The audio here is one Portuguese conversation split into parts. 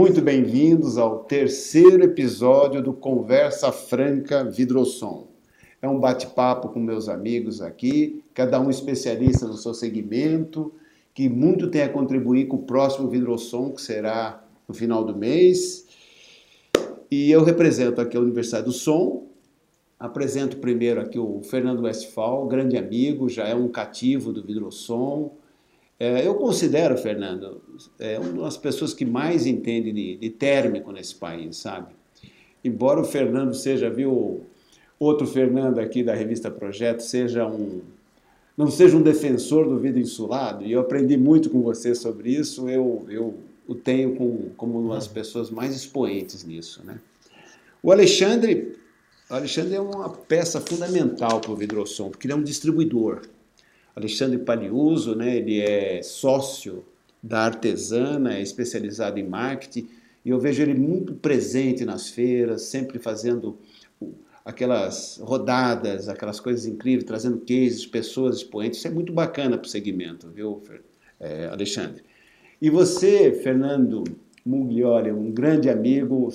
muito bem-vindos ao terceiro episódio do Conversa Franca Vidrosom. É um bate-papo com meus amigos aqui, cada um especialista no seu segmento, que muito tem a contribuir com o próximo Vidrosom, que será no final do mês. E eu represento aqui a Universidade do Som. Apresento primeiro aqui o Fernando Westphal, grande amigo, já é um cativo do Vidrosom. É, eu considero, Fernando, é uma das pessoas que mais entende de, de térmico nesse país, sabe? Embora o Fernando seja, viu, outro Fernando aqui da revista Projeto, seja um, não seja um defensor do vidro insulado, e eu aprendi muito com você sobre isso, eu, eu o tenho com, como uma das pessoas mais expoentes nisso, né? O Alexandre, o Alexandre é uma peça fundamental para o Vidrosom, porque ele é um distribuidor. Alexandre Paliuso, né, ele é sócio da Artesana, é especializado em marketing, e eu vejo ele muito presente nas feiras, sempre fazendo aquelas rodadas, aquelas coisas incríveis, trazendo cases, pessoas expoentes. Isso é muito bacana para o segmento, viu, é, Alexandre? E você, Fernando Muglioli, um grande amigo,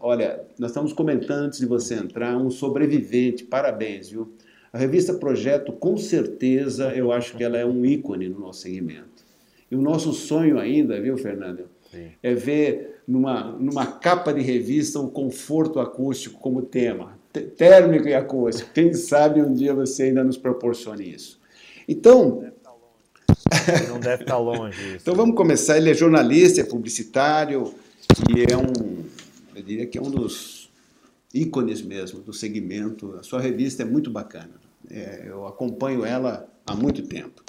olha, nós estamos comentando antes de você entrar, um sobrevivente, parabéns, viu? A revista Projeto, com certeza, eu acho que ela é um ícone no nosso segmento. E o nosso sonho ainda, viu, Fernando, Sim. é ver numa, numa capa de revista o conforto acústico como tema, térmico e acústico. Quem sabe um dia você ainda nos proporcione isso. Então. Não deve estar longe. então vamos começar. Ele é jornalista, é publicitário e é um, eu diria que é um dos ícones mesmo do segmento. A sua revista é muito bacana. É, eu acompanho ela há muito tempo.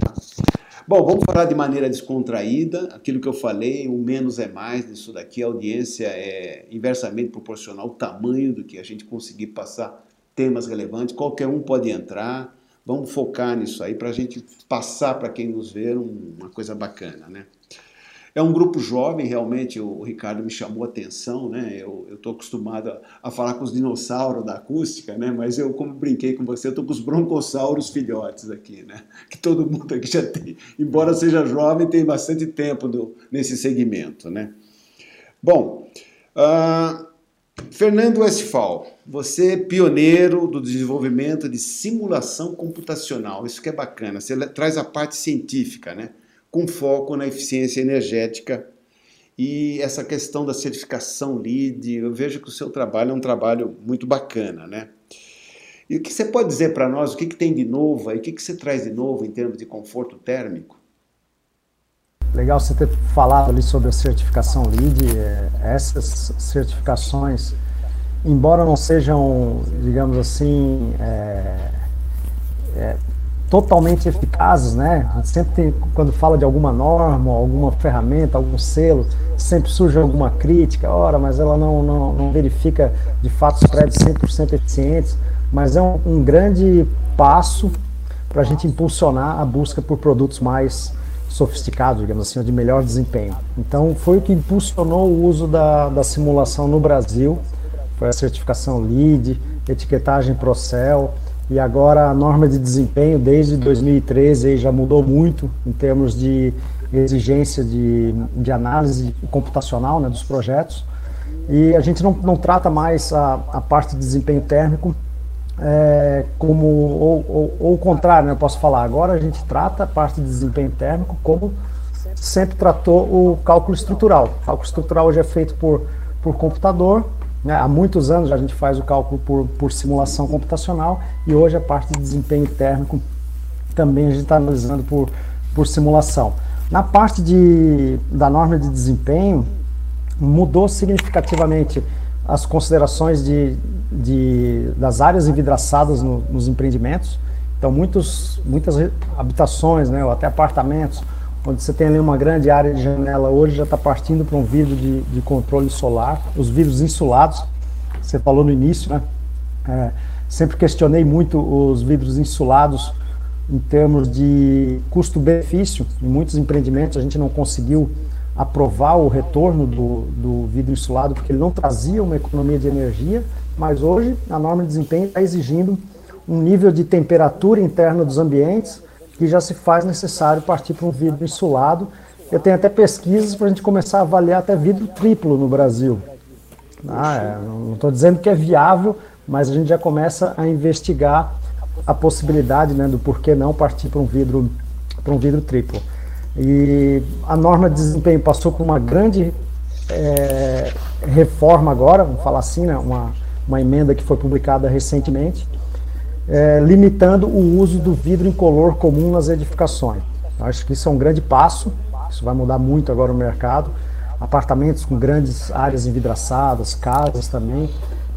Bom, vamos falar de maneira descontraída. Aquilo que eu falei, o menos é mais disso daqui. A audiência é inversamente proporcional ao tamanho do que a gente conseguir passar temas relevantes. Qualquer um pode entrar. Vamos focar nisso aí para a gente passar para quem nos vê uma coisa bacana, né? É um grupo jovem, realmente, o, Ricardo me chamou a atenção, né? Eu estou acostumado a, a, falar com os dinossauros da acústica, né? Mas eu, como brinquei com você, estou com os broncossauros filhotes aqui, né? Que todo mundo aqui já tem, embora seja jovem, tem bastante tempo do, nesse segmento, né? Bom, uh, Fernando Westphal, você é pioneiro do desenvolvimento de simulação computacional, isso que é bacana, você traz a parte científica, né? Com foco na eficiência energética e essa questão da certificação LEED, eu vejo que o seu trabalho é um trabalho muito bacana, né? E o que você pode dizer para nós, o que, que tem de novo aí, o que, que você traz de novo em termos de conforto térmico? Legal você ter falado ali sobre a certificação LEED, é, essas certificações, embora não sejam, digamos assim, é, é, totalmente eficazes, né? Sempre tem, quando fala de alguma norma, alguma ferramenta, algum selo, sempre surge alguma crítica, ora, mas ela não, não, não verifica de fato os prédios 100% eficientes, mas é um, um grande passo para a gente impulsionar a busca por produtos mais sofisticados, digamos assim, de melhor desempenho. Então, foi o que impulsionou o uso da, da simulação no Brasil, foi a certificação LEED, etiquetagem Procel, e agora a norma de desempenho desde 2013 já mudou muito em termos de exigência de, de análise computacional né, dos projetos. E a gente não, não trata mais a, a parte de desempenho térmico é, como, ou, ou, ou, o contrário, né, eu posso falar, agora a gente trata a parte de desempenho térmico como sempre tratou o cálculo estrutural. O cálculo estrutural hoje é feito por, por computador? Há muitos anos a gente faz o cálculo por, por simulação computacional e hoje a parte de desempenho térmico também a gente está analisando por, por simulação. Na parte de, da norma de desempenho, mudou significativamente as considerações de, de, das áreas envidraçadas no, nos empreendimentos. Então, muitos, muitas habitações, né, ou até apartamentos, onde você tem ali uma grande área de janela hoje, já está partindo para um vidro de, de, controle solar, os vidros insulados, você falou no início, né? É, sempre questionei muito os vidros insulados em termos de custo-benefício. Em muitos empreendimentos a gente não conseguiu aprovar o retorno do, do vidro insulado porque ele não trazia uma economia de energia, mas hoje a norma de desempenho está exigindo um nível de temperatura interna dos ambientes que já se faz necessário partir para um vidro insulado Eu tenho até pesquisas para a gente começar a avaliar até vidro triplo no Brasil. Ah, é, não estou dizendo que é viável, mas a gente já começa a investigar a possibilidade né, do porquê não partir para um vidro para um vidro triplo. E a norma de desempenho passou por uma grande é, reforma agora, vamos falar assim, né, uma, uma emenda que foi publicada recentemente, é, limitando o uso do vidro incolor comum nas edificações. Acho que isso é um grande passo, isso vai mudar muito agora o mercado. Apartamentos com grandes áreas envidraçadas, casas também,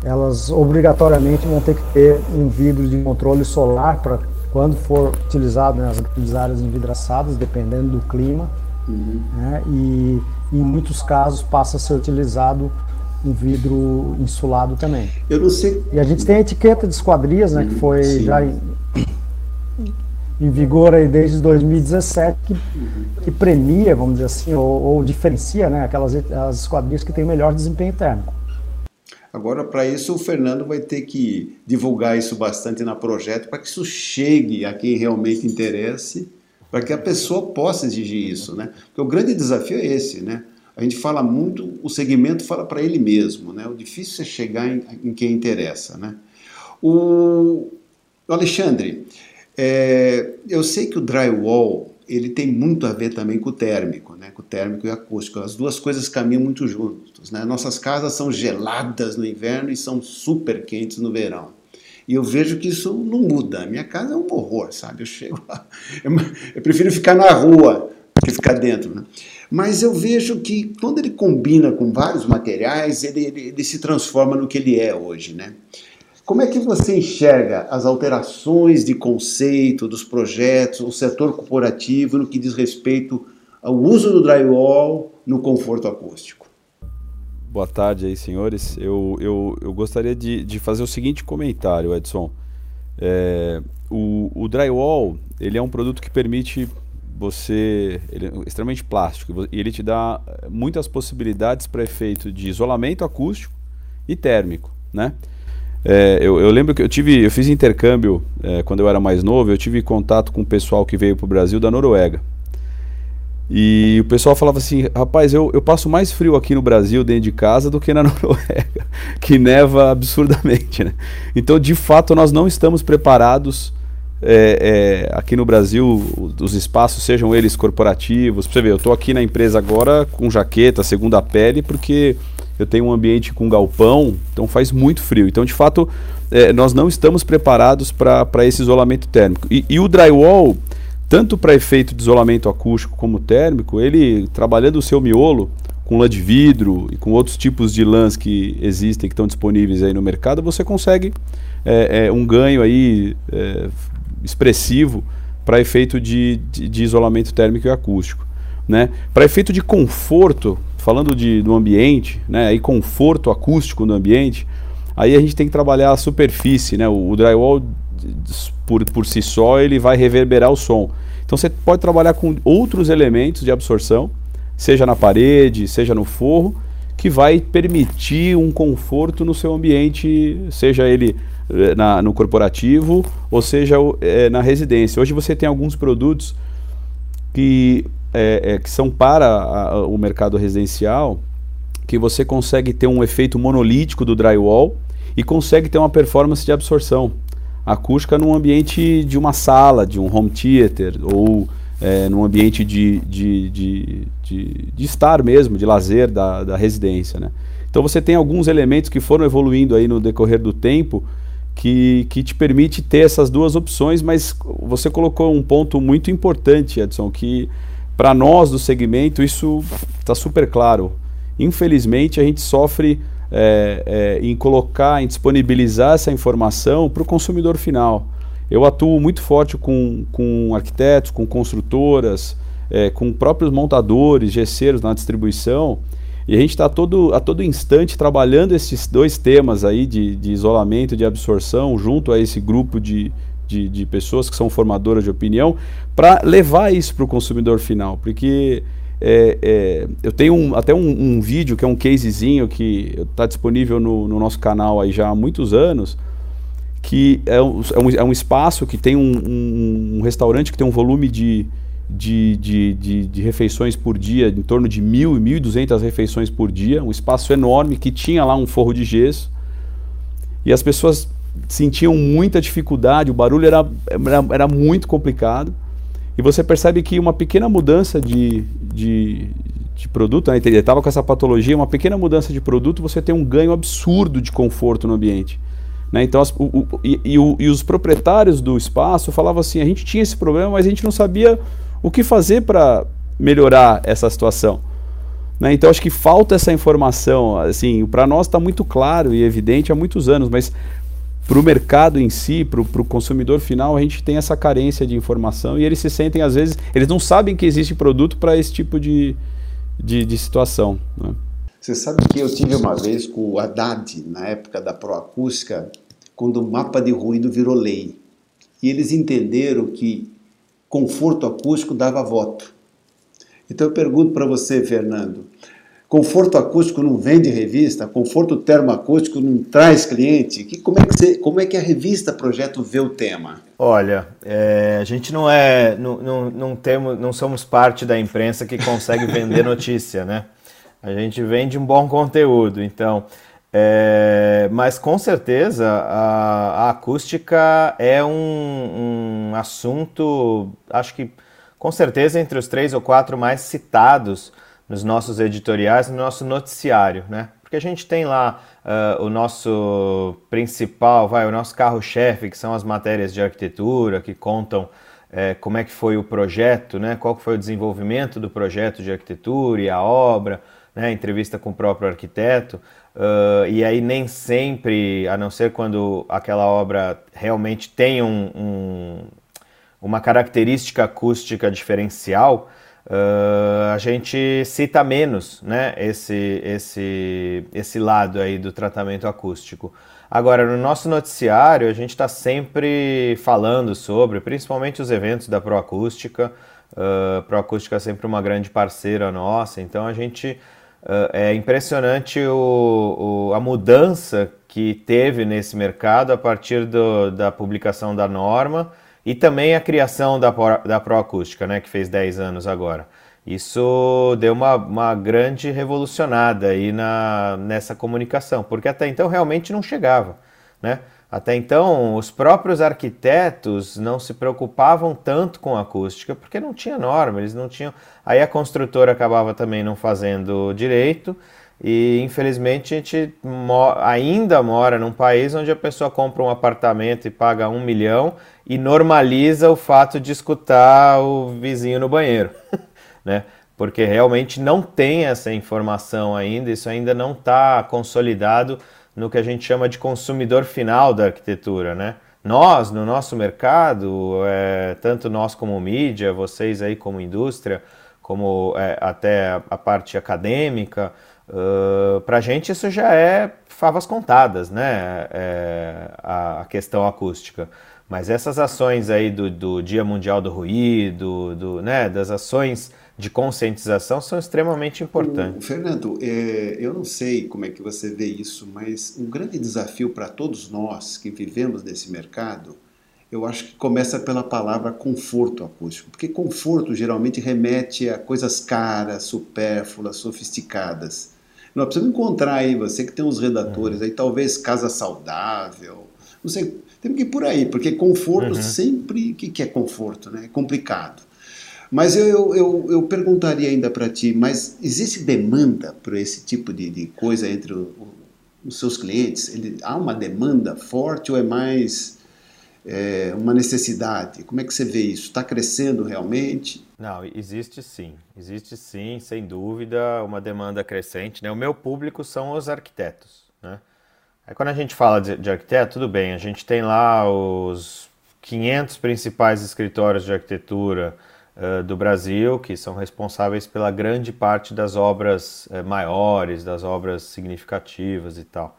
elas obrigatoriamente vão ter que ter um vidro de controle solar para quando for utilizado nas né, áreas envidraçadas, dependendo do clima. Uhum. Né, e em muitos casos passa a ser utilizado um vidro insulado também. Eu não sei. E a gente tem a etiqueta de esquadrias, né, que uhum, foi Sim. já em, em, vigor aí desde 2017, que, que premia, vamos dizer assim, ou, ou diferencia, né, aquelas as esquadrias que têm melhor desempenho térmico. Agora, para isso, o Fernando vai ter que divulgar isso bastante na projeto para que isso chegue a quem realmente interesse, para que a pessoa possa exigir isso, né? Porque o grande desafio é esse, né? A gente fala muito, o segmento fala para ele mesmo, né? O difícil é chegar em, em quem interessa, né? O, Alexandre, é, eu sei que o drywall ele tem muito a ver também com o térmico, né? com o térmico e acústico. As duas coisas caminham muito juntos. Né? Nossas casas são geladas no inverno e são super quentes no verão. E eu vejo que isso não muda. A minha casa é um horror, sabe? Eu chego lá, eu prefiro ficar na rua que ficar dentro. Né? Mas eu vejo que quando ele combina com vários materiais, ele, ele, ele se transforma no que ele é hoje. Né? Como é que você enxerga as alterações de conceito dos projetos, o setor corporativo no que diz respeito ao uso do drywall no conforto acústico? Boa tarde aí, senhores. Eu, eu, eu gostaria de, de fazer o seguinte comentário, Edson. É, o, o drywall ele é um produto que permite você ele é extremamente plástico e ele te dá muitas possibilidades para efeito de isolamento acústico e térmico, né? É, eu, eu, lembro que eu tive, eu fiz intercâmbio é, quando eu era mais novo, eu tive contato com o pessoal que veio para o Brasil da Noruega. E o pessoal falava assim, rapaz, eu, eu passo mais frio aqui no Brasil, dentro de casa, do que na Noruega, que neva absurdamente, né? Então, de fato, nós não estamos preparados é, é, aqui no Brasil, os espaços, sejam eles corporativos. Você ver, eu estou aqui na empresa agora com jaqueta, segunda pele, porque eu tenho um ambiente com galpão, então faz muito frio. Então, de fato, é, nós não estamos preparados para esse isolamento térmico. E, e o drywall, tanto para efeito de isolamento acústico como térmico, ele trabalhando o seu miolo com lã de vidro e com outros tipos de lãs que existem, que estão disponíveis aí no mercado, você consegue é, é, um ganho aí é, expressivo para efeito de, de, de, isolamento térmico e acústico. Né? Para efeito de conforto, falando de, do ambiente, né, e conforto acústico no ambiente, aí a gente tem que trabalhar a superfície, né, o, o drywall por, por si só ele vai reverberar o som. Então você pode trabalhar com outros elementos de absorção, seja na parede, seja no forro, que vai permitir um conforto no seu ambiente, seja ele na, no corporativo ou seja é, na residência. Hoje você tem alguns produtos que é, que são para a, o mercado residencial, que você consegue ter um efeito monolítico do drywall e consegue ter uma performance de absorção acústica num ambiente de uma sala, de um home theater ou é, num ambiente de, de, de, de, de estar mesmo, de lazer da, da residência. Né? Então você tem alguns elementos que foram evoluindo aí no decorrer do tempo que, que te permite ter essas duas opções, mas você colocou um ponto muito importante, Edson, que para nós do segmento, isso está super claro. Infelizmente, a gente sofre é, é, em colocar, em disponibilizar essa informação para o consumidor final. Eu atuo muito forte com, com arquitetos, com construtoras, é, com próprios montadores, gesseiros na distribuição, e a gente está todo, a todo instante trabalhando esses dois temas aí de, de isolamento de absorção junto a esse grupo de, de, de pessoas que são formadoras de opinião, para levar isso para o consumidor final, porque é, é, eu tenho um, até um, um, vídeo que é um casezinho que está disponível no, no, nosso canal aí já há muitos anos, que é um, é um, é espaço que tem um, restaurante que tem um volume de, de, de, de, de, refeições por dia, em torno de mil e mil duzentas refeições por dia, um espaço enorme que tinha lá um forro de gesso. E as pessoas sentiam muita dificuldade, o barulho era, era, era muito complicado. E você percebe que uma pequena mudança de, de, de produto, né? ele estava com essa patologia, uma pequena mudança de produto, você tem um ganho absurdo de conforto no ambiente. Né? Então, as, o, o, e, e, o, e, os proprietários do espaço falavam assim: a gente tinha esse problema, mas a gente não sabia o que fazer para melhorar essa situação. Né? Então, acho que falta essa informação. Assim, para nós está muito claro e evidente há muitos anos, mas para o mercado em si, para o consumidor final, a gente tem essa carência de informação e eles se sentem, às vezes, eles não sabem que existe produto para esse tipo de, de, de situação. Né? Você sabe que eu tive uma vez com o Haddad, na época da Proacústica, quando o mapa de ruído virou lei. E eles entenderam que conforto acústico dava voto. Então eu pergunto para você, Fernando, Conforto acústico não vende revista, conforto termoacústico não traz cliente. Que, como, é que você, como é que a revista Projeto vê o tema? Olha, é, a gente não é, não, não, não, temos, não somos parte da imprensa que consegue vender notícia, né? A gente vende um bom conteúdo, então. É, mas com certeza a, a acústica é um, um assunto, acho que com certeza entre os três ou quatro mais citados nos nossos editoriais, no nosso noticiário, né? Porque a gente tem lá uh, o nosso principal, vai, o nosso carro-chefe, que são as matérias de arquitetura, que contam é, como é que foi o projeto, né? Qual foi o desenvolvimento do projeto de arquitetura e a obra, né? Entrevista com o próprio arquiteto. Uh, e aí nem sempre, a não ser quando aquela obra realmente tem um, um, uma característica acústica diferencial, Uh, a gente cita menos né, esse, esse, esse lado aí do tratamento acústico. Agora, no nosso noticiário, a gente está sempre falando sobre, principalmente os eventos da Proacústica. Uh, Proacústica é sempre uma grande parceira nossa, então a gente. Uh, é impressionante o, o, a mudança que teve nesse mercado a partir do, da publicação da norma e também a criação da, da Proacústica, né, que fez 10 anos agora. Isso deu uma, uma grande revolucionada aí na, nessa comunicação, porque até então realmente não chegava. Né? Até então, os próprios arquitetos não se preocupavam tanto com acústica, porque não tinha norma, eles não tinham. Aí a construtora acabava também não fazendo direito, e infelizmente a gente ainda mora num país onde a pessoa compra um apartamento e paga um milhão e normaliza o fato de escutar o vizinho no banheiro, né? Porque realmente não tem essa informação ainda, isso ainda não está consolidado no que a gente chama de consumidor final da arquitetura, né? Nós, no nosso mercado, é, tanto nós como mídia, vocês aí como indústria, como é, até a parte acadêmica, uh, para a gente isso já é favas contadas, né? É, a, a questão acústica. Mas essas ações aí do, do Dia Mundial do Ruído, do, né, das ações de conscientização são extremamente importantes. O, Fernando, é, eu não sei como é que você vê isso, mas um grande desafio para todos nós que vivemos nesse mercado, eu acho que começa pela palavra conforto acústico, porque conforto geralmente remete a coisas caras, supérfluas, sofisticadas. Nós precisamos encontrar aí, você que tem uns redatores, uhum. aí talvez casa saudável, não sei, temos que ir por aí, porque conforto uhum. sempre. O que, que é conforto? Né? É complicado. Mas eu, eu, eu perguntaria ainda para ti, mas existe demanda por esse tipo de, de coisa entre o, o, os seus clientes? Ele, há uma demanda forte ou é mais é, uma necessidade? Como é que você vê isso? Está crescendo realmente? Não, existe sim. Existe sim, sem dúvida, uma demanda crescente. Né? O meu público são os arquitetos. Né? Aí quando a gente fala de, de arquiteto, tudo bem, a gente tem lá os 500 principais escritórios de arquitetura uh, do Brasil, que são responsáveis pela grande parte das obras uh, maiores, das obras significativas e tal.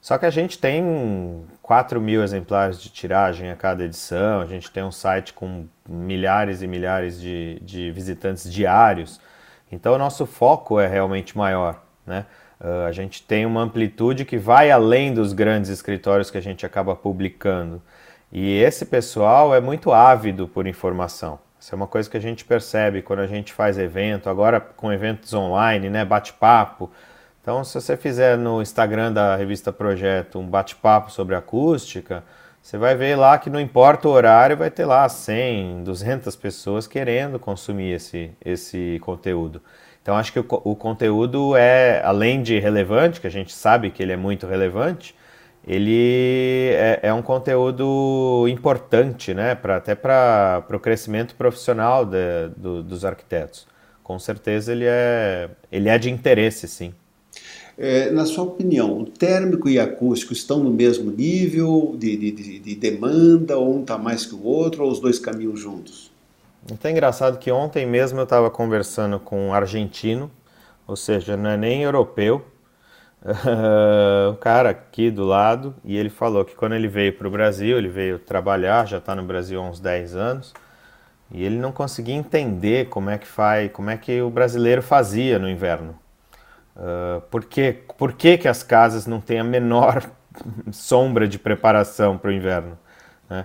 Só que a gente tem 4 mil exemplares de tiragem a cada edição, a gente tem um site com milhares e milhares de, de visitantes diários, então o nosso foco é realmente maior, né? Uh, a gente tem uma amplitude que vai além dos grandes escritórios que a gente acaba publicando. E esse pessoal é muito ávido por informação. Isso é uma coisa que a gente percebe quando a gente faz evento, agora com eventos online, né, bate-papo. Então, se você fizer no Instagram da revista Projeto um bate-papo sobre acústica, você vai ver lá que não importa o horário, vai ter lá 100, 200 pessoas querendo consumir esse, esse conteúdo. Então acho que o, o conteúdo é, além de relevante, que a gente sabe que ele é muito relevante, ele é, é um conteúdo importante, né, pra, até para o crescimento profissional de, do, dos arquitetos. Com certeza ele é, ele é de interesse, sim. É, na sua opinião, o térmico e acústico estão no mesmo nível de, de, de demanda, ou um está mais que o outro, ou os dois caminham juntos? Então é engraçado que ontem mesmo eu estava conversando com um argentino, ou seja, não é nem europeu, um cara aqui do lado, e ele falou que quando ele veio para o Brasil, ele veio trabalhar, já está no Brasil há uns 10 anos, e ele não conseguia entender como é que faz, como é que o brasileiro fazia no inverno. Uh, por, que, por que, que as casas não têm a menor sombra de preparação para o inverno? Né?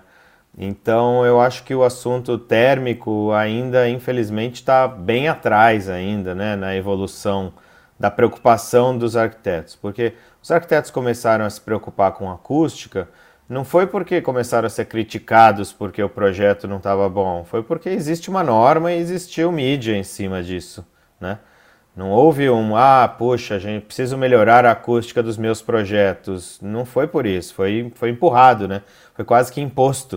Então eu acho que o assunto térmico ainda, infelizmente, está bem atrás ainda, né, na evolução da preocupação dos arquitetos, porque os arquitetos começaram a se preocupar com acústica não foi porque começaram a ser criticados porque o projeto não estava bom, foi porque existe uma norma e existiu mídia em cima disso, né? Não houve um, ah, poxa, gente precisa melhorar a acústica dos meus projetos. Não foi por isso, foi, foi empurrado, né? Foi quase que imposto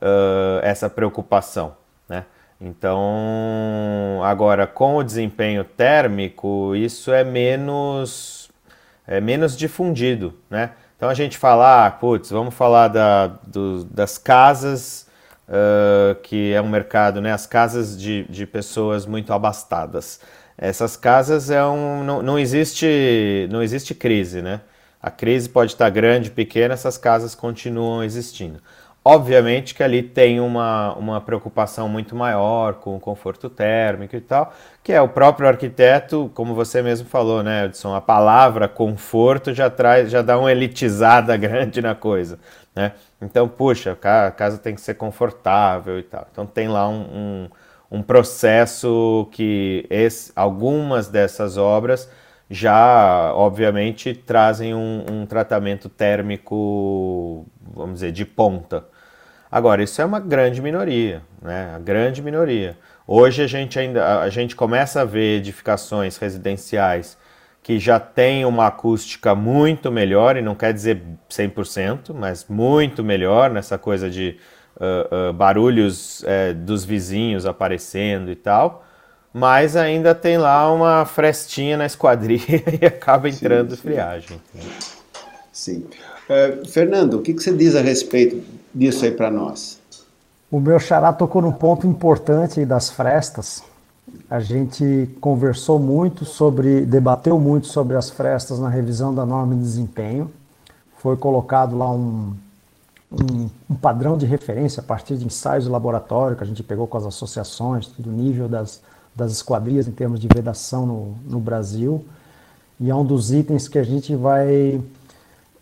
uh, essa preocupação? Então, agora, com o desempenho térmico, isso é menos, é menos difundido, né? Então a gente fala, ah, putz, vamos falar da, do, das casas, uh, que é um mercado, né? As casas de, de pessoas muito abastadas. Essas casas é um, não, não, existe, não existe crise, né? A crise pode estar grande, pequena, essas casas continuam existindo. Obviamente que ali tem uma, uma preocupação muito maior com o conforto térmico e tal, que é o próprio arquiteto, como você mesmo falou, né, Edson? A palavra conforto já traz, já dá uma elitizada grande na coisa, né? Então, puxa, a casa tem que ser confortável e tal. Então tem lá um, um um processo que esse, algumas dessas obras já, obviamente, trazem um, um, tratamento térmico, vamos dizer, de ponta. Agora, isso é uma grande minoria, né? A grande minoria. Hoje a gente ainda a gente começa a ver edificações residenciais que já têm uma acústica muito melhor, e não quer dizer 100%, mas muito melhor nessa coisa de uh, uh, barulhos uh, dos vizinhos aparecendo e tal, mas ainda tem lá uma frestinha na esquadrilha e acaba entrando sim, sim. friagem. Sim. Uh, Fernando, o que, que você diz a respeito disso aí para nós? O meu xará tocou num ponto importante das frestas. A gente conversou muito sobre, debateu muito sobre as frestas na revisão da norma de desempenho. Foi colocado lá um, um, um, padrão de referência a partir de ensaios de laboratório que a gente pegou com as associações, do nível das, das esquadrias em termos de vedação no, no Brasil. E é um dos itens que a gente vai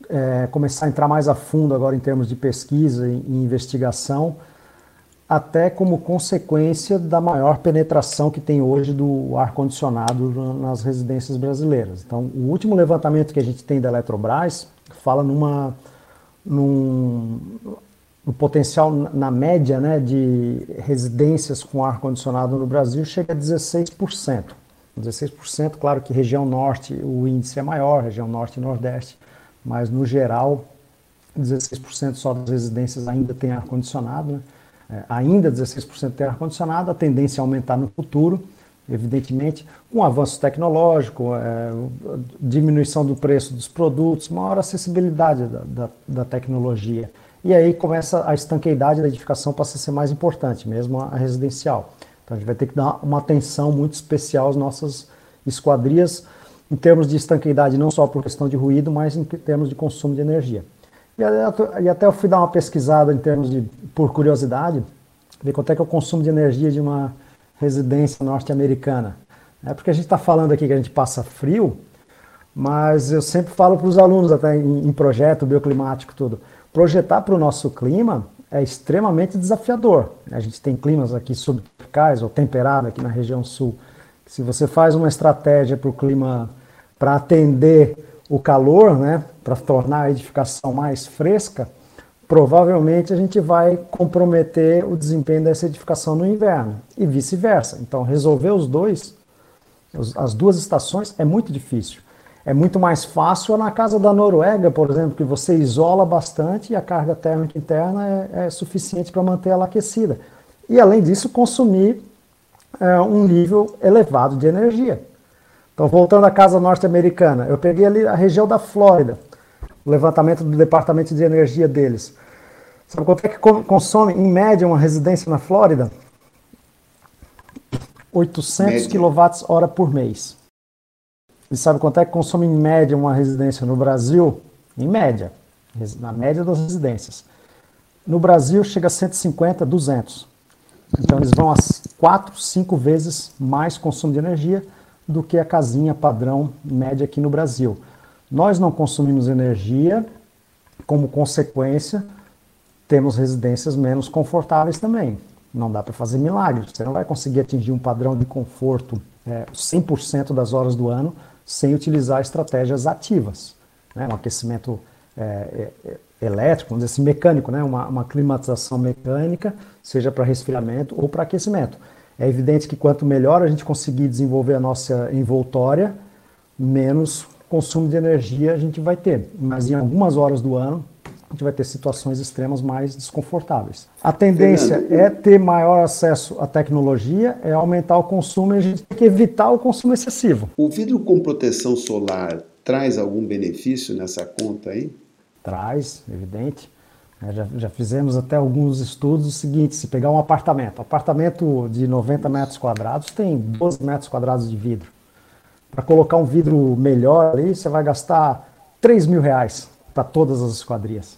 é, começar a entrar mais a fundo agora em termos de pesquisa e, investigação, até como consequência da maior penetração que tem hoje do ar-condicionado nas residências brasileiras. Então, o último levantamento que a gente tem da Eletrobras fala numa num, no potencial na média né, de residências com ar-condicionado no Brasil chega a 16%. 16%, claro que região norte o índice é maior, região norte e nordeste, mas no geral 16% só das residências ainda tem ar-condicionado. Né? É, ainda 16% tem ar-condicionado, a tendência é aumentar no futuro evidentemente, com avanço tecnológico, é, diminuição do preço dos produtos, maior acessibilidade da, da, da, tecnologia. E aí começa a estanqueidade da edificação passa a ser mais importante, mesmo a residencial. Então a gente vai ter que dar uma atenção muito especial às nossas esquadrias, em termos de estanqueidade, não só por questão de ruído, mas em termos de consumo de energia. E, até eu fui dar uma pesquisada em termos de, por curiosidade, ver quanto é que é o consumo de energia de uma residência norte-americana. É porque a gente está falando aqui que a gente passa frio, mas eu sempre falo para os alunos, até em, projeto bioclimático, tudo, projetar para o nosso clima é extremamente desafiador. A gente tem climas aqui sub, tropicais ou temperado aqui na região sul. Se você faz uma estratégia para o clima, para atender o calor, né, para tornar a edificação mais fresca, provavelmente a gente vai comprometer o desempenho dessa edificação no inverno e vice-versa. Então, resolver os dois, as duas estações, é muito difícil. É muito mais fácil na casa da Noruega, por exemplo, que você isola bastante e a carga térmica interna é, é suficiente para manter ela aquecida. E além disso, consumir é, um nível elevado de energia. Então, voltando à casa norte-americana, eu peguei ali a região da Flórida, o levantamento do departamento de energia deles. Sabe quanto é que consome, em média, uma residência na Flórida? 800 kWh por mês. E sabe quanto é que consome, em média, uma residência no Brasil? Em média, na média das residências. No Brasil, chega a 150, 200. Então, eles vão a 4, 5 vezes mais consumo de energia do que a casinha padrão média aqui no Brasil. Nós não consumimos energia, como consequência, temos residências menos confortáveis também. Não dá para fazer milagres. Você não vai conseguir atingir um padrão de conforto é, 100% das horas do ano sem utilizar estratégias ativas. Né? Um aquecimento é, é, é elétrico, vamos dizer assim, mecânico, né? uma, uma climatização mecânica, seja para resfriamento ou para aquecimento. É evidente que quanto melhor a gente conseguir desenvolver a nossa envoltória, menos consumo de energia a gente vai ter. Mas em algumas horas do ano, a gente vai ter situações extremas mais desconfortáveis. A tendência é ter maior acesso à tecnologia, é aumentar o consumo e a gente tem que evitar o consumo excessivo. O vidro com proteção solar traz algum benefício nessa conta aí? Traz, evidente. É, já, já, fizemos até alguns estudos o seguinte, se pegar um apartamento, apartamento de 90 metros quadrados tem 12 metros quadrados de vidro. Para colocar um vidro melhor ali, você vai gastar 3 mil reais para todas as esquadrias.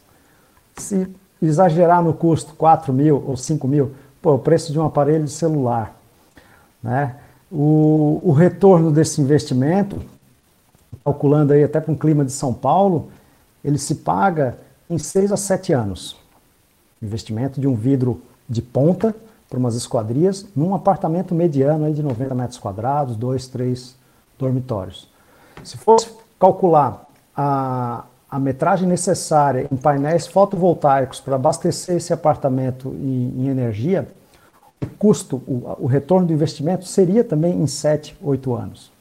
Se exagerar no custo 4 mil ou 5 mil, pô, o preço de um aparelho de celular. Né? O, o retorno desse investimento, calculando aí até para um clima de São Paulo, ele se paga em 6 a 7 anos. Investimento de um vidro de ponta para umas esquadrias, num apartamento mediano aí de 90 metros quadrados, dois, três dormitórios. Se fosse calcular a, a metragem necessária em painéis fotovoltaicos para abastecer esse apartamento em, em energia, o custo, o, o, retorno do investimento seria também em 7, 8 anos.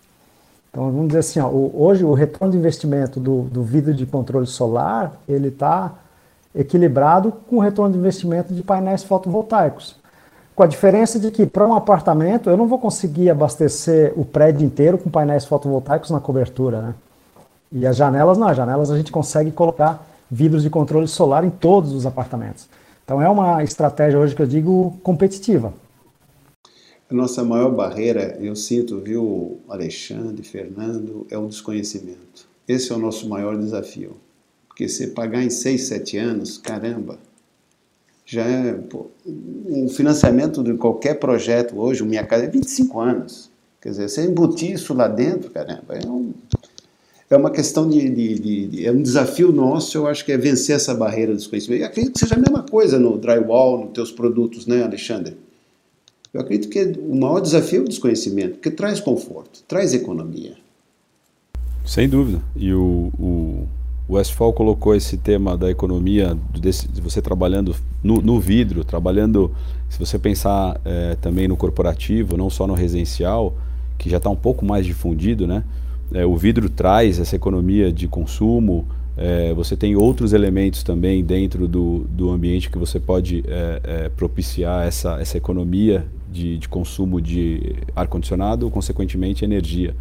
Então vamos dizer assim, ó, hoje o retorno de investimento do, do vidro de controle solar ele está equilibrado com o retorno de investimento de painéis fotovoltaicos. Com a diferença de que para um apartamento eu não vou conseguir abastecer o prédio inteiro com painéis fotovoltaicos na cobertura, né? E as janelas, não, as janelas a gente consegue colocar vidros de controle solar em todos os apartamentos. Então é uma estratégia hoje que eu digo competitiva. A nossa maior barreira, eu sinto, viu, Alexandre, Fernando, é o desconhecimento. Esse é o nosso maior desafio. Porque você pagar em 6, 7 anos, caramba, já é. Pô, o financiamento de qualquer projeto hoje, Minha Casa, é 25 anos. Quer dizer, você embutir isso lá dentro, caramba, é um, é uma questão de, de, de, de, É um desafio nosso, eu acho que é vencer essa barreira do desconhecimento. Eu acredito que seja a mesma coisa no drywall, nos teus produtos, né, Alexandre? Eu acredito que o maior desafio é o desconhecimento, porque traz conforto, traz economia. Sem dúvida. E o, o, Westfall colocou esse tema da economia, de você trabalhando no, no, vidro, trabalhando, se você pensar é, também no corporativo, não só no residencial, que já está um pouco mais difundido, né? É, o vidro traz essa economia de consumo. É, você tem outros elementos também dentro do, do ambiente que você pode é, é propiciar essa, essa economia de, de consumo de ar-condicionado, consequentemente energia.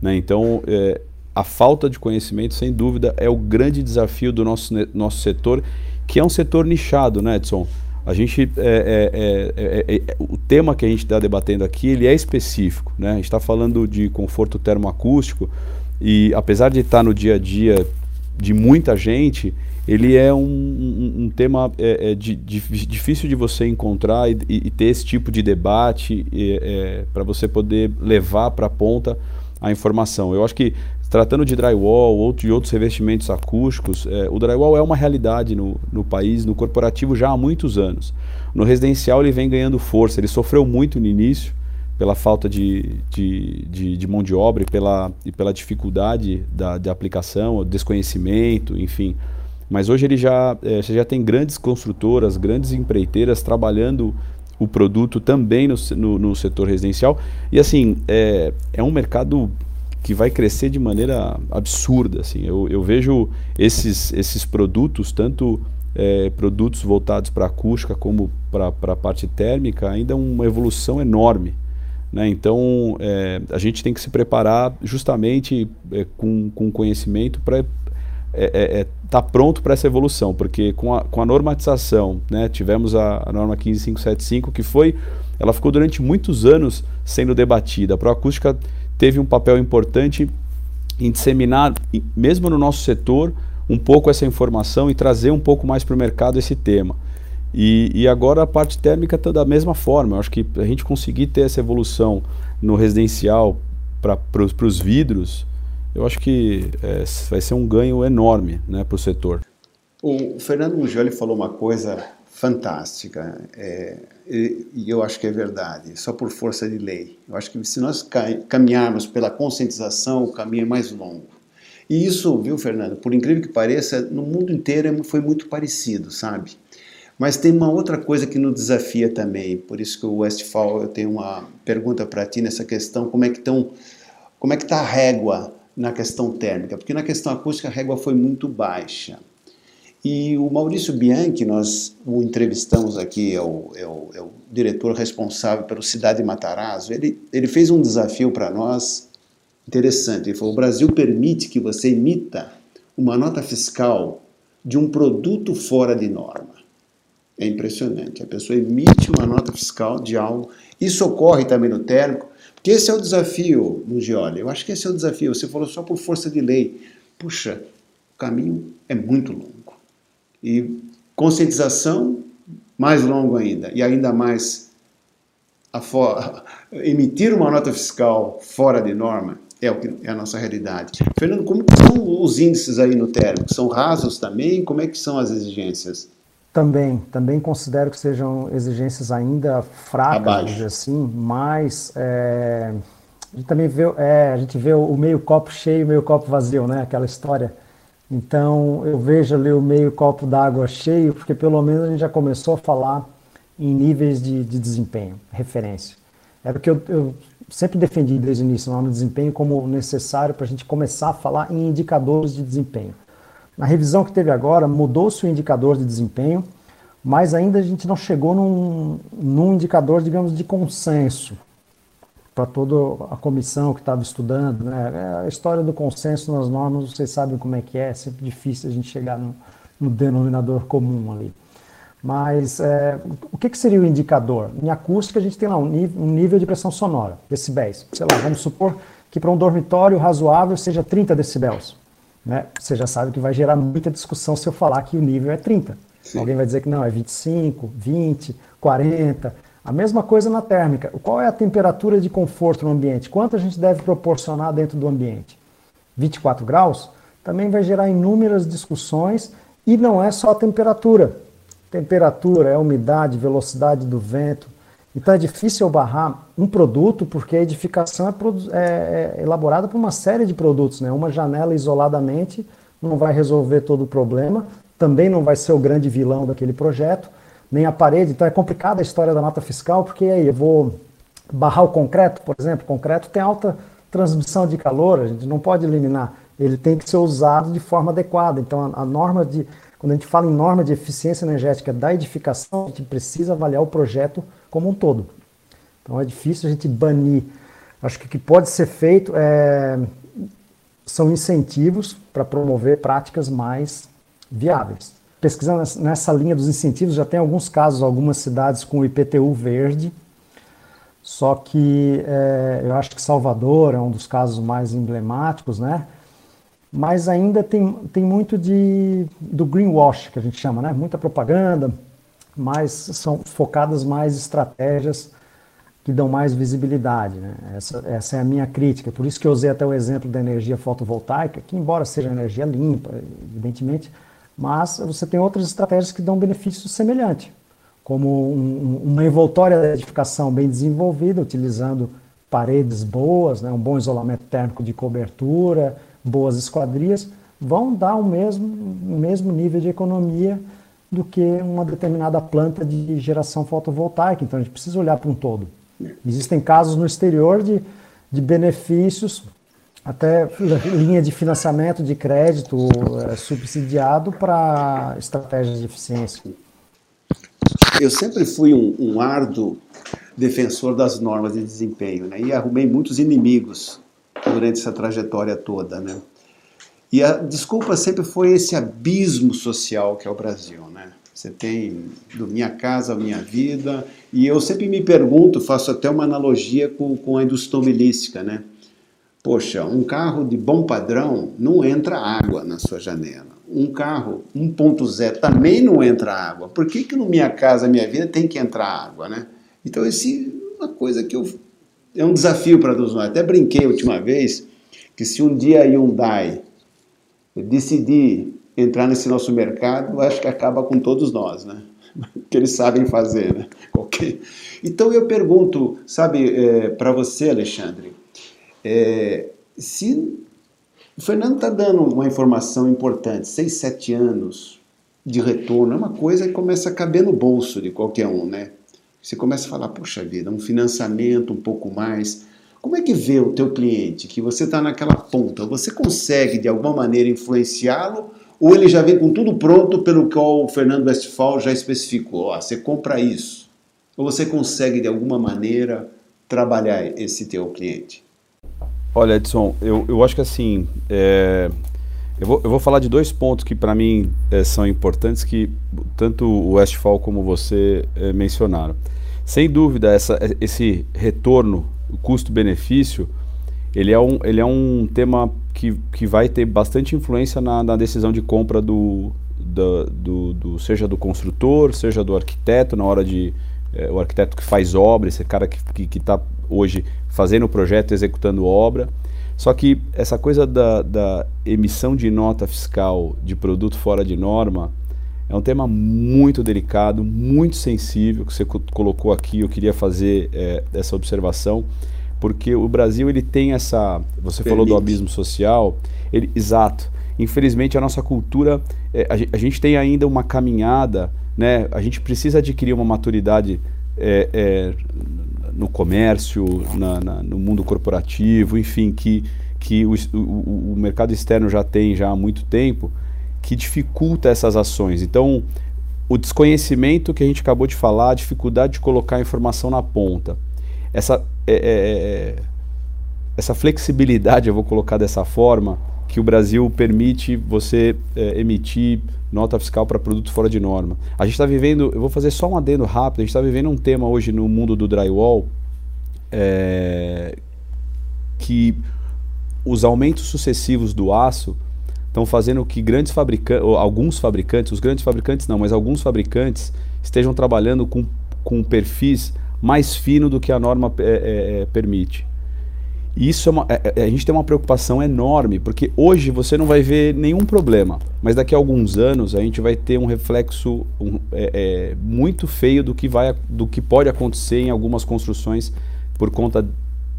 Né? Então, é, a falta de conhecimento, sem dúvida, é o grande desafio do nosso, nosso setor, que é um setor nichado, né, Edson? A gente, é, é, o tema que a gente está debatendo aqui, ele é específico, né? A gente está falando de conforto termoacústico e apesar de estar tá no dia a dia de muita gente, ele é um, um, um tema é, é de, de, difícil de você encontrar e, e, ter esse tipo de debate é, para você poder levar para a ponta a informação. Eu acho que tratando de drywall ou de outros revestimentos acústicos, é, o drywall é uma realidade no, no país, no corporativo já há muitos anos. No residencial ele vem ganhando força, ele sofreu muito no início pela falta de, de, de, de mão de obra e pela, e pela dificuldade da, de aplicação, desconhecimento, enfim. Mas hoje ele já, é, já tem grandes construtoras, grandes empreiteiras trabalhando o produto também no, no, no setor residencial. E assim, é, é um mercado que vai crescer de maneira absurda. Assim. Eu, eu vejo esses, esses produtos, tanto é, produtos voltados para acústica como para a parte térmica, ainda uma evolução enorme. Né? Então, é, a gente tem que se preparar justamente é, com, com conhecimento para estar é, é, é, tá pronto para essa evolução, porque com a, com a normatização, né, tivemos a, a norma 15575, que foi, ela ficou durante muitos anos sendo debatida. A proacústica teve um papel importante em disseminar, mesmo no nosso setor, um pouco essa informação e trazer um pouco mais para o mercado esse tema. E, e agora a parte térmica está da mesma forma. Eu acho que a gente conseguir ter essa evolução no residencial para os vidros, eu acho que é, vai ser um ganho enorme né, para o setor. O Fernando Mugioli falou uma coisa fantástica. É, e, e, eu acho que é verdade, só por força de lei. Eu acho que se nós caminharmos pela conscientização, o caminho é mais longo. E isso, viu, Fernando, por incrível que pareça, no mundo inteiro é foi muito parecido, sabe? Mas tem uma outra coisa que nos desafia também, por isso que o Westfall, eu tenho uma pergunta para ti nessa questão, como é que estão, como é que está a régua na questão térmica? Porque na questão acústica a régua foi muito baixa. E o Maurício Bianchi, nós o entrevistamos aqui, é o, é o, é o diretor responsável pelo Cidade Matarazzo, ele, ele fez um desafio para nós interessante. Ele falou: o Brasil permite que você emita uma nota fiscal de um produto fora de norma. É impressionante. A pessoa emite uma nota fiscal de algo. Isso ocorre também no térmico, porque esse é o desafio no. Eu acho que esse é o desafio. Você falou só por força de lei. Puxa, o caminho é muito longo. E conscientização, mais longo ainda, e ainda mais emitir uma nota fiscal fora de norma é o que é a nossa realidade. Fernando, como são os índices aí no térmico? São rasos também? Como é que são as exigências? Também, também considero que sejam exigências ainda fracas, assim, mas é, a gente também vê, é, a gente vê o meio copo cheio, meio copo vazio, né? Aquela história então eu vejo ali o meio copo d'água cheio, porque pelo menos a gente já começou a falar em níveis de, de desempenho, referência. Era o que eu, eu, sempre defendi desde o início, no desempenho como necessário para a gente começar a falar em indicadores de desempenho. Na revisão que teve agora, mudou-se o indicador de desempenho, mas ainda a gente não chegou num, num indicador, digamos, de consenso para toda a comissão que estava estudando. Né? A história do consenso nas normas, vocês sabem como é que é, é sempre difícil a gente chegar no, no denominador comum ali. Mas é, o que, que, seria o indicador? Em acústica, a gente tem lá um um nível de pressão sonora, decibéis. Sei lá, vamos supor que para um dormitório razoável seja 30 decibéis. Né? Você já sabe que vai gerar muita discussão se eu falar que o nível é 30. Sim. Alguém vai dizer que não, é 25, 20, 40. A mesma coisa na térmica. Qual é a temperatura de conforto no ambiente? Quanto a gente deve proporcionar dentro do ambiente? 24 graus? Também vai gerar inúmeras discussões e não é só a temperatura. Temperatura, é umidade, velocidade do vento. Então é difícil barrar um produto porque a edificação é, é, é elaborada por uma série de produtos. Né? Uma janela isoladamente não vai resolver todo o problema, também não vai ser o grande vilão daquele projeto nem a parede. Então é complicada a história da nota fiscal, porque aí eu vou barrar o concreto, por exemplo. O concreto tem alta transmissão de calor, a gente não pode eliminar. Ele tem que ser usado de forma adequada. Então a, a norma de. Quando a gente fala em norma de eficiência energética da edificação, a gente precisa avaliar o projeto como um todo. Então é difícil a gente banir. Acho que o que pode ser feito é, são incentivos para promover práticas mais viáveis pesquisando nessa linha dos incentivos, já tem alguns casos, algumas cidades com IPTU verde, só que é, eu acho que Salvador é um dos casos mais emblemáticos, né? Mas ainda tem, tem muito de, do greenwash, que a gente chama, né? Muita propaganda, mas são focadas mais estratégias que dão mais visibilidade. Né? Essa, essa é a minha crítica. Por isso que eu usei até o exemplo da energia fotovoltaica, que embora seja energia limpa, evidentemente, mas você tem outras estratégias que dão benefício semelhante, como um, uma envoltória de edificação bem desenvolvida, utilizando paredes boas, né, um bom isolamento térmico de cobertura, boas esquadrias, vão dar o mesmo, o mesmo nível de economia do que uma determinada planta de geração fotovoltaica. Então a gente precisa olhar para um todo. Existem casos no exterior de, de benefícios, até linha de financiamento de crédito é, subsidiado para estratégias de eficiência. Eu sempre fui um, um árduo defensor das normas de desempenho né? e arrumei muitos inimigos durante essa trajetória toda. Né? E a desculpa sempre foi esse abismo social que é o Brasil. Né? Você tem do Minha Casa, Minha Vida, e eu sempre me pergunto, faço até uma analogia com, com a indústria automobilística, né? Poxa, um carro de bom padrão não entra água na sua janela. Um carro 1.0 também não entra água. Por que, que no Minha Casa, Minha Vida tem que entrar água, né? Então, esse é uma coisa que eu, é um desafio para todos nós. Até brinquei a última vez que se um dia a Hyundai decidir entrar nesse nosso mercado, acho que acaba com todos nós, né? que eles sabem fazer, né? Okay. Então eu pergunto, sabe, é, para você, Alexandre, é, se o Fernando está dando uma informação importante, 6, 7 anos de retorno, é uma coisa que começa a caber no bolso de qualquer um, né? Você começa a falar, puxa vida, um financiamento um pouco mais. Como é que vê o teu cliente, que você está naquela ponta? Você consegue, de alguma maneira, influenciá-lo ou ele já vem com tudo pronto pelo qual o Fernando Westphal já especificou? Ó, você compra isso. Ou você consegue, de alguma maneira, trabalhar esse teu cliente? Olha, Edson, eu, eu acho que assim, é, eu, vou, eu vou falar de dois pontos que para mim é, são importantes, que tanto o Westphal como você é, mencionaram. Sem dúvida, essa, esse retorno, custo-benefício, ele é um, ele é um tema que, que vai ter bastante influência na, na decisão de compra do, do, do, do, seja do construtor, seja do arquiteto, na hora de é, o arquiteto que faz obra, esse cara que está tá hoje fazendo o projeto, executando obra. Só que essa coisa da, da emissão de nota fiscal de produto fora de norma é um tema muito delicado, muito sensível que você colocou aqui. Eu queria fazer é, essa observação porque o Brasil ele tem essa, você falou do abismo social, ele, exato. Infelizmente a nossa cultura, é, a, a, gente tem ainda uma caminhada, né? A gente precisa adquirir uma maturidade é, é, no comércio, na, na, no mundo corporativo, enfim, que que o, o, o mercado externo já tem já há muito tempo, que dificulta essas ações. Então, o desconhecimento que a gente acabou de falar, a dificuldade de colocar a informação na ponta essa, é, é, é, essa flexibilidade, eu vou colocar dessa forma, que o Brasil permite você é, emitir nota fiscal para produtos fora de norma. A gente está vivendo, eu vou fazer só um adendo rápido, a gente está vivendo um tema hoje no mundo do drywall é, que os aumentos sucessivos do aço estão fazendo que grandes fabricantes, alguns fabricantes, os grandes fabricantes não, mas alguns fabricantes estejam trabalhando com, com perfis mais fino do que a norma é, é, é permite. Isso é uma, é, é, a gente tem uma preocupação enorme, porque hoje você não vai ver nenhum problema, mas daqui a alguns anos a gente vai ter um reflexo um, muito feio do que, vai, do que pode acontecer em algumas construções por conta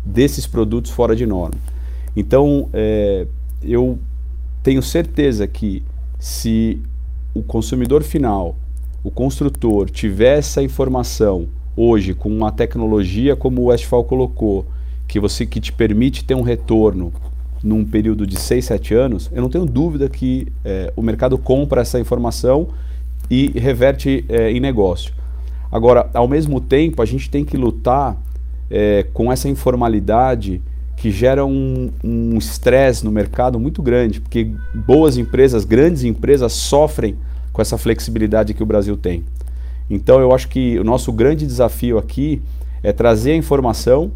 desses produtos fora de norma. Então, eu tenho certeza que se o consumidor final, o construtor, tiver essa informação hoje com uma tecnologia como o Westphal colocou, que você que te permite ter um retorno num período de 6, 7 anos, eu não tenho dúvida que é, o mercado compra essa informação e reverte é, em negócio. Agora, ao mesmo tempo, a gente tem que lutar é, com essa informalidade que gera um estresse um no mercado muito grande, porque boas empresas, grandes empresas sofrem com essa flexibilidade que o Brasil tem. Então eu acho que o nosso grande desafio aqui é trazer a informação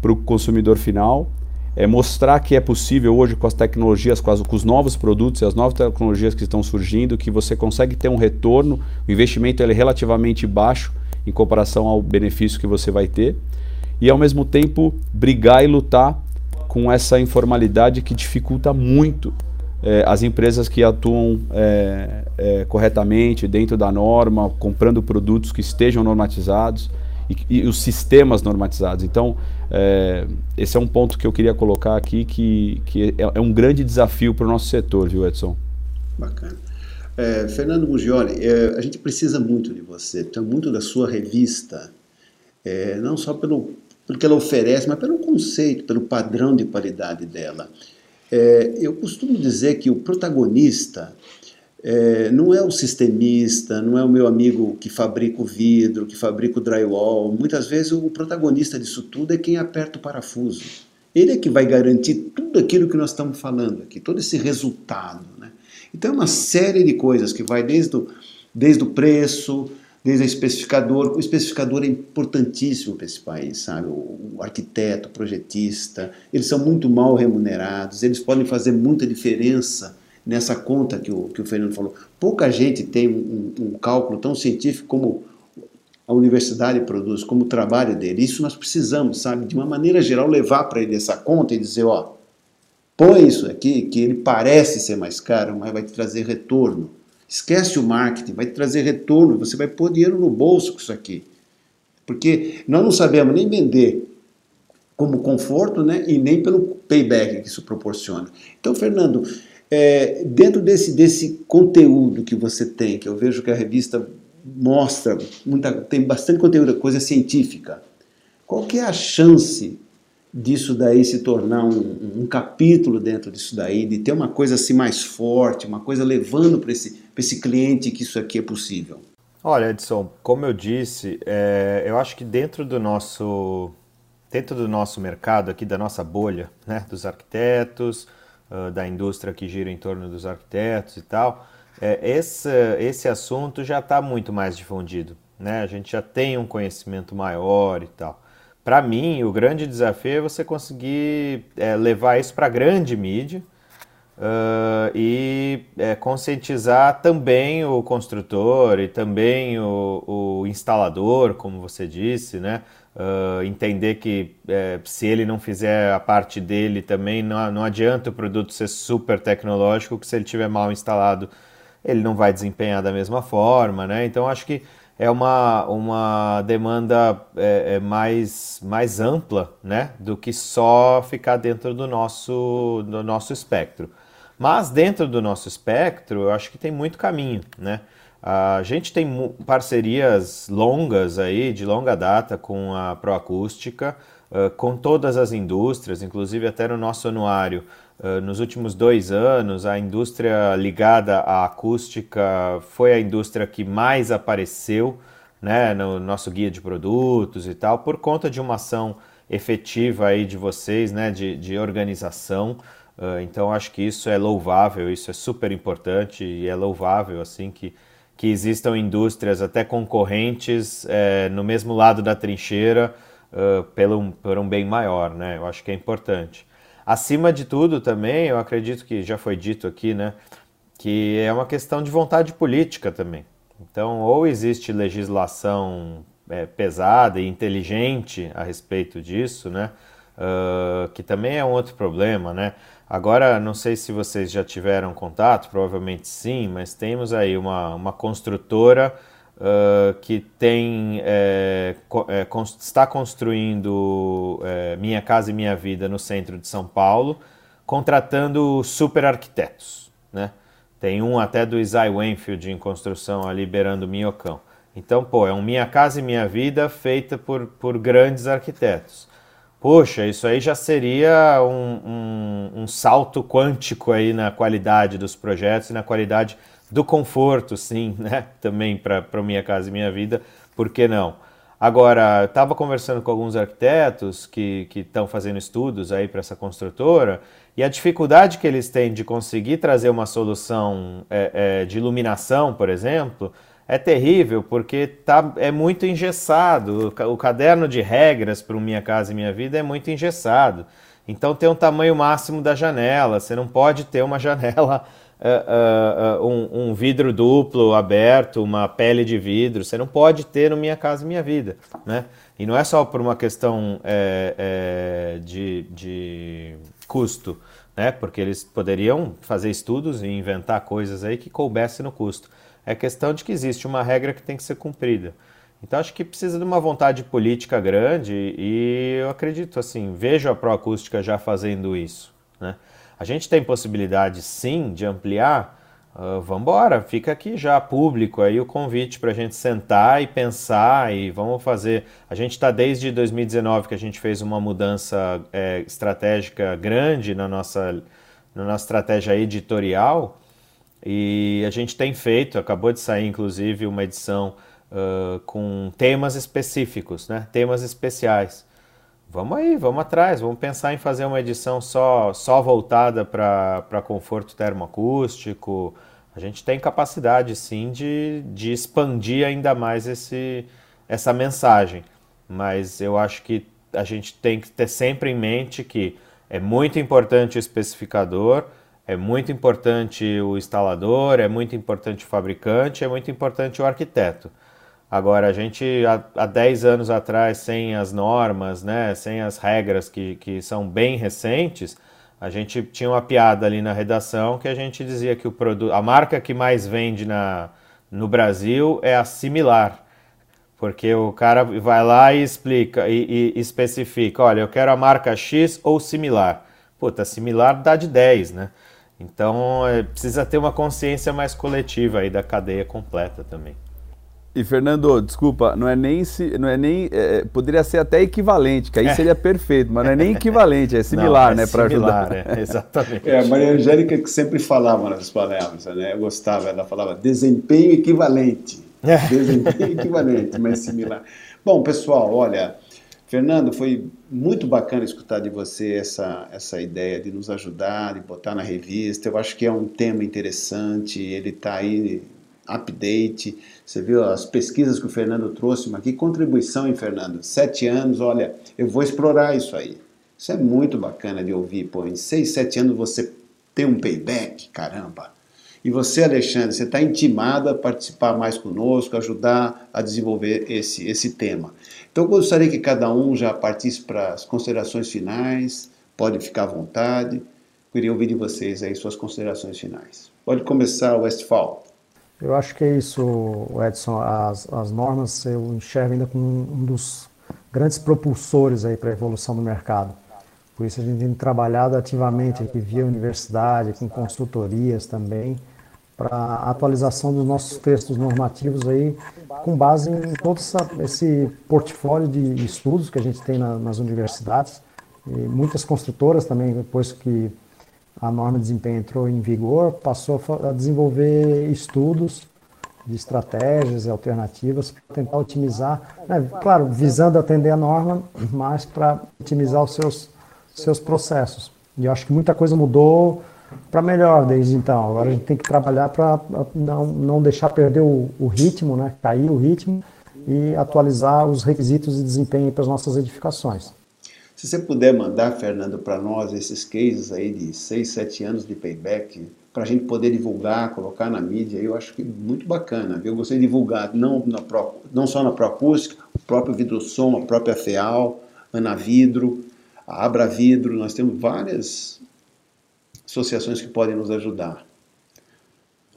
para o consumidor final, é mostrar que é possível hoje com as tecnologias, com, as, com, os novos produtos e as novas tecnologias que estão surgindo, que você consegue ter um retorno, o investimento é relativamente baixo em comparação ao benefício que você vai ter. E ao mesmo tempo brigar e lutar com essa informalidade que dificulta muito é, as empresas que atuam é, é, corretamente dentro da norma, comprando produtos que estejam normatizados e, e os sistemas normatizados. Então, esse é um ponto que eu queria colocar aqui que, que é, é um grande desafio para o nosso setor, viu, Edson? Bacana. Fernando Mugioli, a gente precisa muito de você, precisa muito da sua revista, não só pelo, pelo que ela oferece, mas pelo conceito, pelo padrão de qualidade dela. É, eu costumo dizer que o protagonista é, não é o sistemista, não é o meu amigo que fabrica o vidro, que fabrica o drywall. Muitas vezes o protagonista disso tudo é quem aperta o parafuso. Ele é que vai garantir tudo aquilo que nós estamos falando aqui, todo esse resultado. Né? Então é uma série de coisas que vai desde o, desde o preço, desde o especificador. O especificador é importantíssimo para esse país, sabe? O, arquiteto, o projetista, eles são muito mal remunerados, eles podem fazer muita diferença nessa conta que o, que o Fernando falou. Pouca gente tem um, um cálculo tão científico como a universidade produz, como o trabalho dele. Isso nós precisamos, sabe? De uma maneira geral, levar para ele essa conta e dizer, ó, põe isso aqui, que ele parece ser mais caro, mas vai te trazer retorno. Esquece o marketing, vai trazer retorno, você vai pôr dinheiro no bolso com isso aqui. Porque nós não sabemos nem vender como conforto, né? E nem pelo payback que isso proporciona. Então, Fernando, é, dentro desse, desse conteúdo que você tem, que eu vejo que a revista mostra, muita, tem bastante conteúdo, coisa científica, qual que é a chance disso daí se tornar um, um, capítulo dentro disso daí, de ter uma coisa assim mais forte, uma coisa levando para esse, esse cliente que isso aqui é possível? Olha, Edson, como eu disse, é, eu acho que dentro do nosso dentro do nosso mercado aqui, da nossa bolha, né, dos arquitetos, uh, da indústria que gira em torno dos arquitetos e tal, é, esse, esse assunto já está muito mais difundido, né? A gente já tem um conhecimento maior e tal. Para mim, o grande desafio é você conseguir é, levar isso para a grande mídia uh, e é, conscientizar também o construtor e também o, o instalador, como você disse, né? Uh, entender que é, se ele não fizer a parte dele também, não, não adianta o produto ser super tecnológico, que se ele tiver mal instalado, ele não vai desempenhar da mesma forma, né? Então acho que é uma, uma demanda é, é mais, mais ampla né, do que só ficar dentro do nosso, do nosso espectro. Mas dentro do nosso espectro, eu acho que tem muito caminho. Né? A gente tem parcerias longas aí, de longa data, com a Proacústica, com todas as indústrias, inclusive até no nosso anuário nos últimos dois anos, a indústria ligada à acústica foi a indústria que mais apareceu né, no nosso guia de produtos e tal, por conta de uma ação efetiva aí de vocês, né, de, de organização. Uh, então, acho que isso é louvável, isso é super importante e é louvável assim que, que existam indústrias até concorrentes é, no mesmo lado da trincheira uh, pelo, por um bem maior. Né? Eu acho que é importante. Acima de tudo, também, eu acredito que já foi dito aqui, né, que é uma questão de vontade política também. Então, ou existe legislação é, pesada e inteligente a respeito disso, né, uh, que também é um outro problema, né. Agora, não sei se vocês já tiveram contato, provavelmente sim, mas temos aí uma, uma construtora uh, que tem é, é, está construindo é, Minha Casa e Minha Vida no centro de São Paulo, contratando super arquitetos, né? Tem um até do Isai Wenfield em construção ali beirando Minhocão. Então, pô, é um Minha Casa e Minha Vida feita por, por grandes arquitetos. Poxa, isso aí já seria um, um, um salto quântico aí na qualidade dos projetos e na qualidade do conforto, sim, né? Também para minha casa e minha vida, por que não? Agora, estava conversando com alguns arquitetos que estão fazendo estudos aí para essa construtora e a dificuldade que eles têm de conseguir trazer uma solução é, é, de iluminação, por exemplo, é terrível porque tá, é muito engessado. O, o caderno de regras para Minha Casa e Minha Vida é muito engessado. Então tem um tamanho máximo da janela, você não pode ter uma janela uh, uh, um, um, vidro duplo aberto, uma pele de vidro. Você não pode ter no Minha Casa Minha Vida, né? E não é só por uma questão é, é, de, de custo, né? Porque eles poderiam fazer estudos e inventar coisas aí que coubesse no custo. É questão de que existe uma regra que tem que ser cumprida. Então acho que precisa de uma vontade política grande e eu acredito assim, vejo a Proacústica já fazendo isso, né? A gente tem possibilidade sim de ampliar. Uh, vamos embora, fica aqui já público aí o convite para a gente sentar e pensar e vamos fazer. A gente está desde 2019 que a gente fez uma mudança é, estratégica grande na nossa, na nossa estratégia editorial e a gente tem feito, acabou de sair inclusive uma edição uh, com temas específicos, né? temas especiais. Vamos aí, vamos atrás, vamos pensar em fazer uma edição só, só voltada para conforto termoacústico. A gente tem capacidade sim de, de expandir ainda mais esse, essa mensagem, mas eu acho que a gente tem que ter sempre em mente que é muito importante o especificador, é muito importante o instalador, é muito importante o fabricante, é muito importante o arquiteto. Agora, a gente, há, há 10 anos atrás, sem as normas, né, sem as regras que, que são bem recentes, a gente tinha uma piada ali na redação que a gente dizia que o produto, a marca que mais vende na, no Brasil é a Similar. Porque o cara vai lá e explica e, e especifica, olha, eu quero a marca X ou similar. Puta, similar dá de 10, né? Então é, precisa ter uma consciência mais coletiva aí da cadeia completa também. E Fernando, desculpa, não é nem se, não é nem é, é, poderia ser até equivalente, que aí é. seria perfeito, mas não é nem equivalente, é similar, não, é né, para ajudar. É, exatamente. É, a Maria Angélica que sempre falava nas palavras, né? Eu gostava, ela falava desempenho equivalente. Desempenho equivalente, mas similar. Bom, pessoal, olha, Fernando, foi muito bacana escutar de você essa, essa ideia de nos ajudar, de botar na revista. Eu acho que é um tema interessante, ele está aí update. Você viu as pesquisas que o Fernando trouxe, mas que contribuição, hein, Fernando? Sete anos, olha, eu vou explorar isso aí. Isso é muito bacana de ouvir, pô. Em seis, sete anos você tem um payback, caramba. E você, Alexandre, você está intimado a participar mais conosco, ajudar a desenvolver esse, esse tema. Então, eu gostaria que cada um já partisse para as considerações finais, pode ficar à vontade. Queria ouvir de vocês aí suas considerações finais. Pode começar, Westphal. Eu acho que é isso, Edson. As, as normas eu enxergo ainda como um dos grandes propulsores aí para a evolução do mercado. Por isso a gente tem trabalhado ativamente aqui via universidade, com consultorias também, para a atualização dos nossos textos normativos aí, com base em todo essa, esse portfólio de estudos que a gente tem na, nas universidades. E muitas construtoras também, depois que a norma de desempenho entrou em vigor, passou a desenvolver estudos de estratégias e alternativas para tentar otimizar, né, claro, visando atender a norma, mas para otimizar os seus, seus processos. E eu acho que muita coisa mudou para melhor desde então. Agora a gente tem que trabalhar para não, não deixar perder o, o, ritmo, né, cair o ritmo e atualizar os requisitos de desempenho para as nossas edificações. Se você puder mandar, Fernando, para nós esses cases aí de 6, 7 anos de payback, para a gente poder divulgar, colocar na mídia, eu acho que muito bacana. Viu? Eu gostei de divulgar não, na Pro, não só na Proacústica, o próprio Vidrosom, a própria FEAL, Ana Vidro, a Abra Vidro, nós temos várias associações que podem nos ajudar.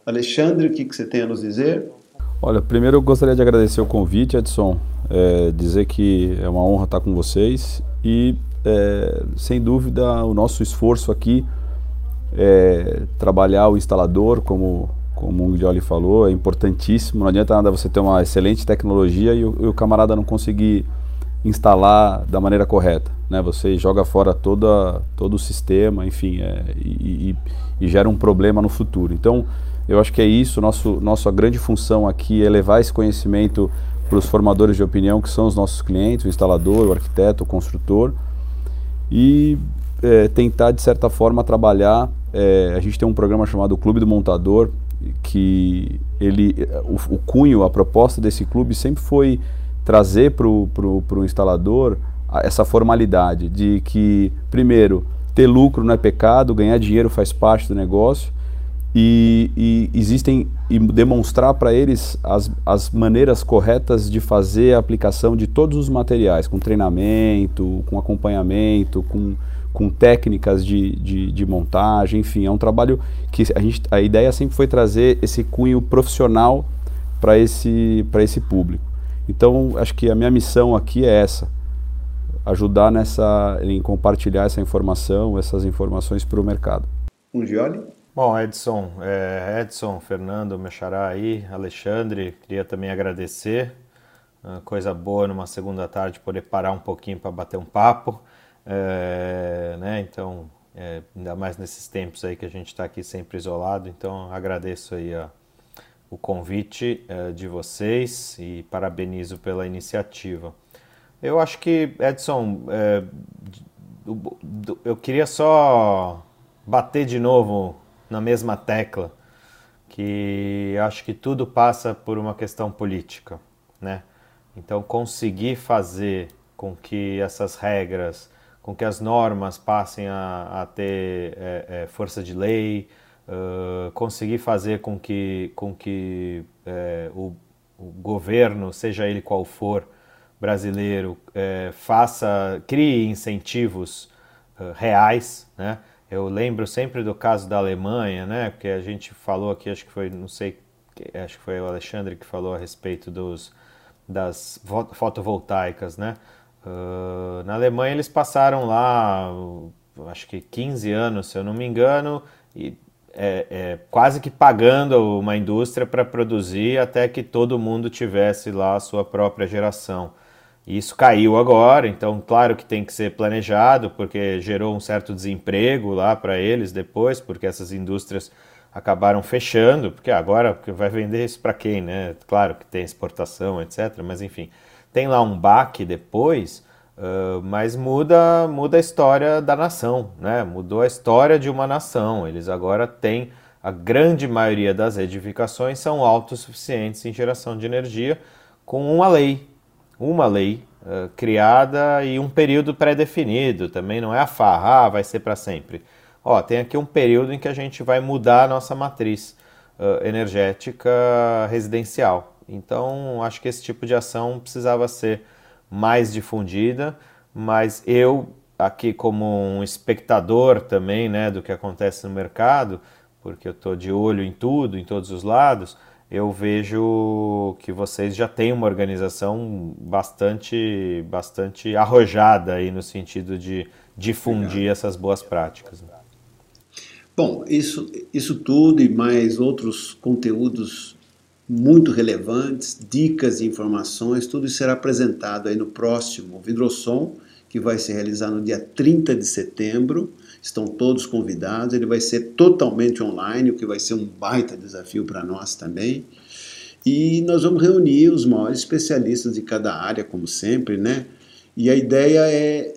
Alexandre, o que, que você tem a nos dizer? Olha, primeiro eu gostaria de agradecer o convite, Edson, é, dizer que é uma honra estar com vocês e, é, sem dúvida, o nosso esforço aqui é trabalhar o instalador, como, como o Guilherme falou, é importantíssimo. Não adianta nada você ter uma excelente tecnologia e o, e o camarada não conseguir instalar da maneira correta. Né? Você joga fora toda, todo o sistema, enfim, é, e, e, e, gera um problema no futuro. Então, eu acho que é isso. Nosso, nossa grande função aqui é levar esse conhecimento para os formadores de opinião, que são os nossos clientes, o instalador, o arquiteto, o construtor, e é, tentar, de certa forma, trabalhar. É, a gente tem um programa chamado Clube do Montador, que ele, o, o cunho, a proposta desse clube sempre foi trazer para o instalador essa formalidade de que, primeiro, ter lucro não é pecado, ganhar dinheiro faz parte do negócio, e, e existem e demonstrar para eles as, as maneiras corretas de fazer a aplicação de todos os materiais, com treinamento, com acompanhamento, com, com técnicas de, de, de montagem, enfim, é um trabalho que a, gente, a ideia sempre foi trazer esse cunho profissional para esse, esse público. Então, acho que a minha missão aqui é essa, ajudar nessa, em compartilhar essa informação, essas informações para o mercado. Um Gioli? Bom, Edson, é, Edson, Fernando, Mechará aí, Alexandre, queria também agradecer. coisa boa numa segunda tarde poder parar um pouquinho para bater um papo. É, né? Então, é, ainda mais nesses tempos aí que a gente está aqui sempre isolado. Então, agradeço aí a, o convite é, de vocês e parabenizo pela iniciativa. Eu acho que, Edson, é, eu queria só bater de novo na mesma tecla, que acho que tudo passa por uma questão política, né? Então, conseguir fazer com que essas regras, com que as normas passem a, a ter é, é, força de lei, conseguir fazer com que, com que é, o, o, governo, seja ele qual for, brasileiro, é, faça, crie incentivos reais, né? Eu lembro sempre do caso da Alemanha, né? Porque a gente falou aqui, acho que foi, não sei, acho que foi o Alexandre que falou a respeito dos, das fotovoltaicas, né? Uh, na Alemanha eles passaram lá, acho que 15 anos, se eu não me engano, e é, é, quase que pagando uma indústria para produzir até que todo mundo tivesse lá a sua própria geração. Isso caiu agora, então claro que tem que ser planejado, porque gerou um certo desemprego lá para eles depois, porque essas indústrias acabaram fechando, porque agora vai vender isso para quem, né? Claro que tem exportação, etc. Mas enfim, tem lá um baque depois, uh, mas muda, muda a história da nação, né? Mudou a história de uma nação. Eles agora têm a grande maioria das edificações são autossuficientes em geração de energia com uma lei uma lei uh, criada e um período pré-definido, também não é a farra, ah, vai ser para sempre. Ó, tem aqui um período em que a gente vai mudar a nossa matriz uh, energética residencial. Então, acho que esse tipo de ação precisava ser mais difundida, mas eu, aqui como um espectador também né, do que acontece no mercado, porque eu estou de olho em tudo, em todos os lados, eu vejo que vocês já têm uma organização bastante, bastante arrojada aí no sentido de difundir essas boas práticas. Né? Bom, isso, isso tudo e mais outros conteúdos muito relevantes, dicas e informações, tudo isso será apresentado aí no próximo Vidrosom, que vai se realizar no dia 30 de setembro. Estão todos convidados. Ele vai ser totalmente online, o que vai ser um baita desafio para nós também. E nós vamos reunir os maiores especialistas de cada área, como sempre, né? E a ideia é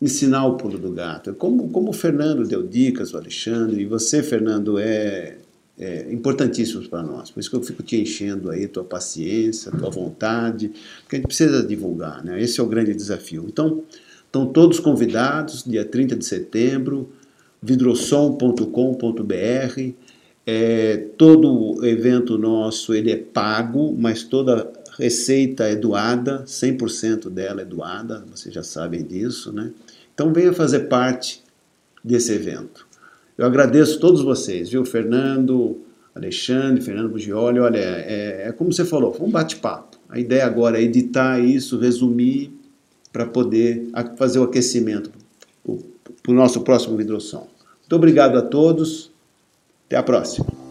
ensinar o pulo do gato. Como, como o Fernando deu dicas, o Alexandre, e você, Fernando, é, é importantíssimo para nós. Por isso que eu fico te enchendo aí, tua paciência, tua vontade, porque a gente precisa divulgar, né? Esse é o grande desafio. Então, Estão todos convidados, dia 30 de setembro, vidrosom.com.br. É, todo evento nosso ele é pago, mas toda receita é doada, 100% dela é doada, vocês já sabem disso, né? Então venha fazer parte desse evento. Eu agradeço todos vocês, viu? Fernando, Alexandre, Fernando Bugioli, olha, é, é como você falou, foi um bate-papo. A ideia agora é editar isso, resumir para poder fazer o aquecimento para o nosso próximo vidroção. Muito obrigado a todos. Até a próxima.